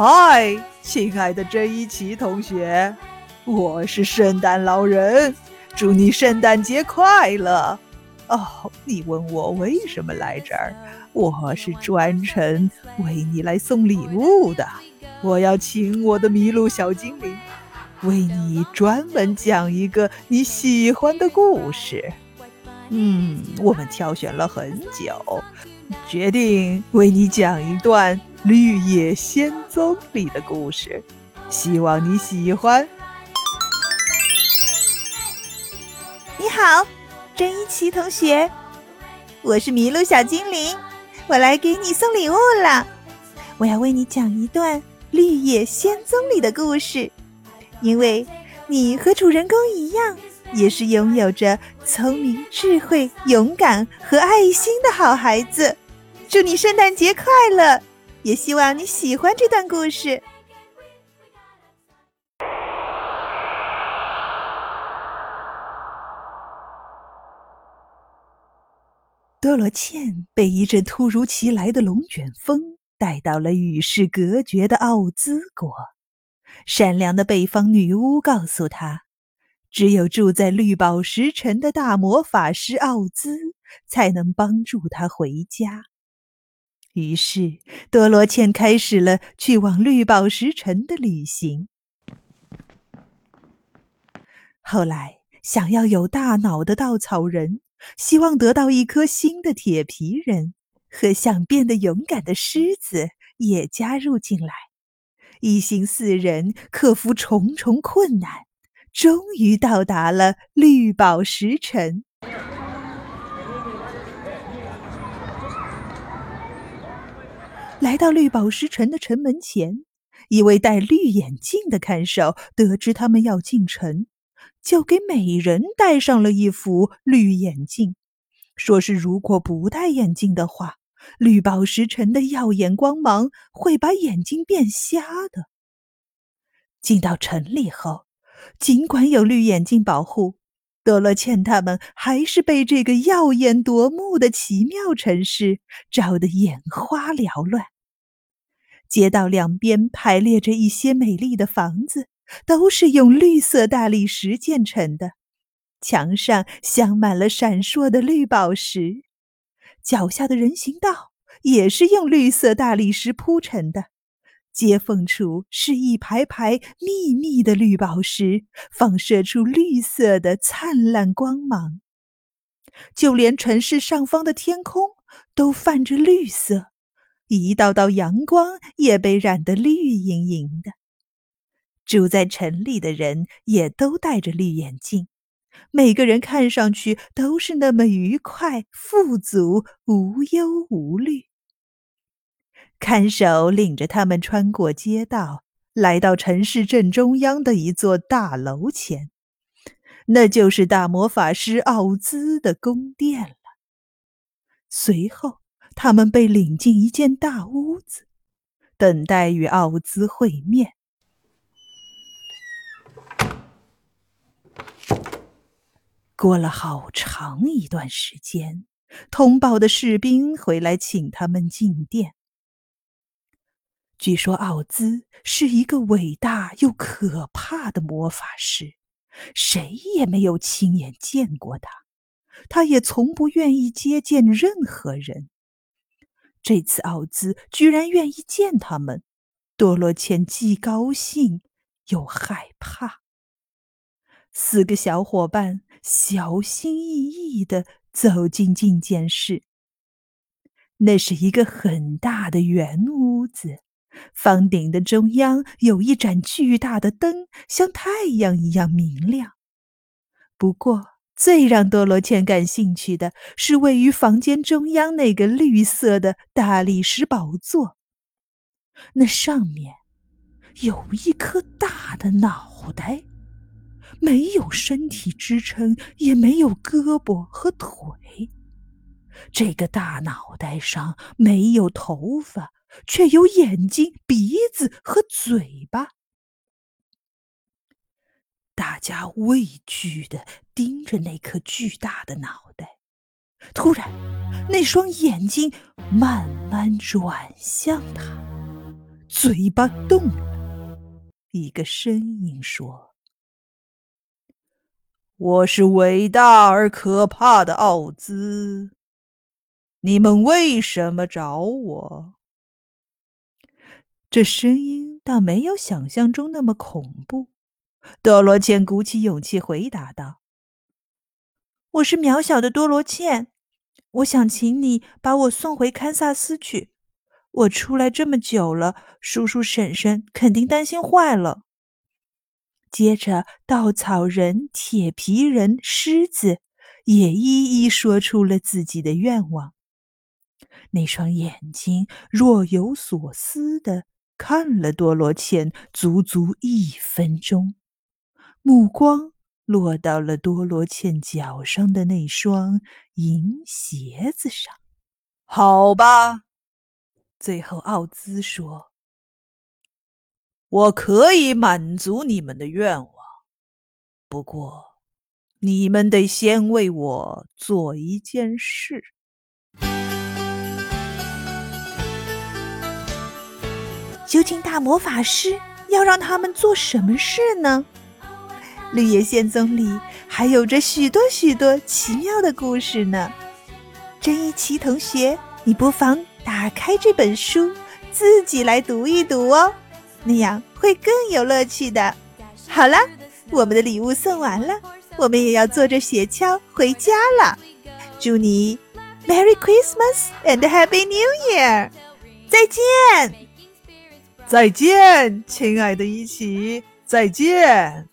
嗨，亲爱的甄一奇同学，我是圣诞老人，祝你圣诞节快乐！哦，你问我为什么来这儿？我是专程为你来送礼物的。我要请我的麋鹿小精灵为你专门讲一个你喜欢的故事。嗯，我们挑选了很久，决定为你讲一段《绿野仙踪》里的故事，希望你喜欢。你好，郑一奇同学，我是麋鹿小精灵，我来给你送礼物了。我要为你讲一段《绿野仙踪》里的故事，因为你和主人公一样。也是拥有着聪明、智慧、勇敢和爱心的好孩子。祝你圣诞节快乐！也希望你喜欢这段故事。多罗茜被一阵突如其来的龙卷风带到了与世隔绝的奥兹国。善良的北方女巫告诉她。只有住在绿宝石城的大魔法师奥兹才能帮助他回家。于是，多罗茜开始了去往绿宝石城的旅行。后来，想要有大脑的稻草人，希望得到一颗新的铁皮人，和想变得勇敢的狮子也加入进来。一行四人克服重重困难。终于到达了绿宝石城。来到绿宝石城的城门前，一位戴绿眼镜的看守得知他们要进城，就给每人戴上了一副绿眼镜，说是如果不戴眼镜的话，绿宝石城的耀眼光芒会把眼睛变瞎的。进到城里后。尽管有绿眼镜保护，多罗茜他们还是被这个耀眼夺目的奇妙城市照得眼花缭乱。街道两边排列着一些美丽的房子，都是用绿色大理石建成的，墙上镶满了闪烁的绿宝石。脚下的人行道也是用绿色大理石铺成的。接缝处是一排排密密的绿宝石，放射出绿色的灿烂光芒。就连城市上方的天空都泛着绿色，一道道阳光也被染得绿莹莹的。住在城里的人也都戴着绿眼镜，每个人看上去都是那么愉快、富足、无忧无虑。看守领着他们穿过街道，来到城市正中央的一座大楼前，那就是大魔法师奥兹的宫殿了。随后，他们被领进一间大屋子，等待与奥兹会面。过了好长一段时间，通报的士兵回来请他们进殿。据说奥兹是一个伟大又可怕的魔法师，谁也没有亲眼见过他，他也从不愿意接见任何人。这次奥兹居然愿意见他们，多罗茜既高兴又害怕。四个小伙伴小心翼翼地走进觐见室，那是一个很大的圆屋子。房顶的中央有一盏巨大的灯，像太阳一样明亮。不过，最让多罗茜感兴趣的是位于房间中央那个绿色的大理石宝座。那上面有一颗大的脑袋，没有身体支撑，也没有胳膊和腿。这个大脑袋上没有头发。却有眼睛、鼻子和嘴巴。大家畏惧的盯着那颗巨大的脑袋。突然，那双眼睛慢慢转向他，嘴巴动了，一个声音说：“我是伟大而可怕的奥兹，你们为什么找我？”这声音倒没有想象中那么恐怖。多罗茜鼓起勇气回答道：“我是渺小的多罗茜，我想请你把我送回堪萨斯去。我出来这么久了，叔叔婶婶肯定担心坏了。”接着，稻草人、铁皮人、狮子也一一说出了自己的愿望。那双眼睛若有所思的看了多罗茜足足一分钟。目光落到了多罗茜脚上的那双银鞋子上。好吧，最后奥兹说：“我可以满足你们的愿望，不过你们得先为我做一件事。”究竟大魔法师要让他们做什么事呢？绿野仙踪里还有着许多许多奇妙的故事呢。郑一奇同学，你不妨打开这本书，自己来读一读哦，那样会更有乐趣的。好了，我们的礼物送完了，我们也要坐着雪橇回家了。祝你 Merry Christmas and Happy New Year！再见，再见，亲爱的一奇，再见。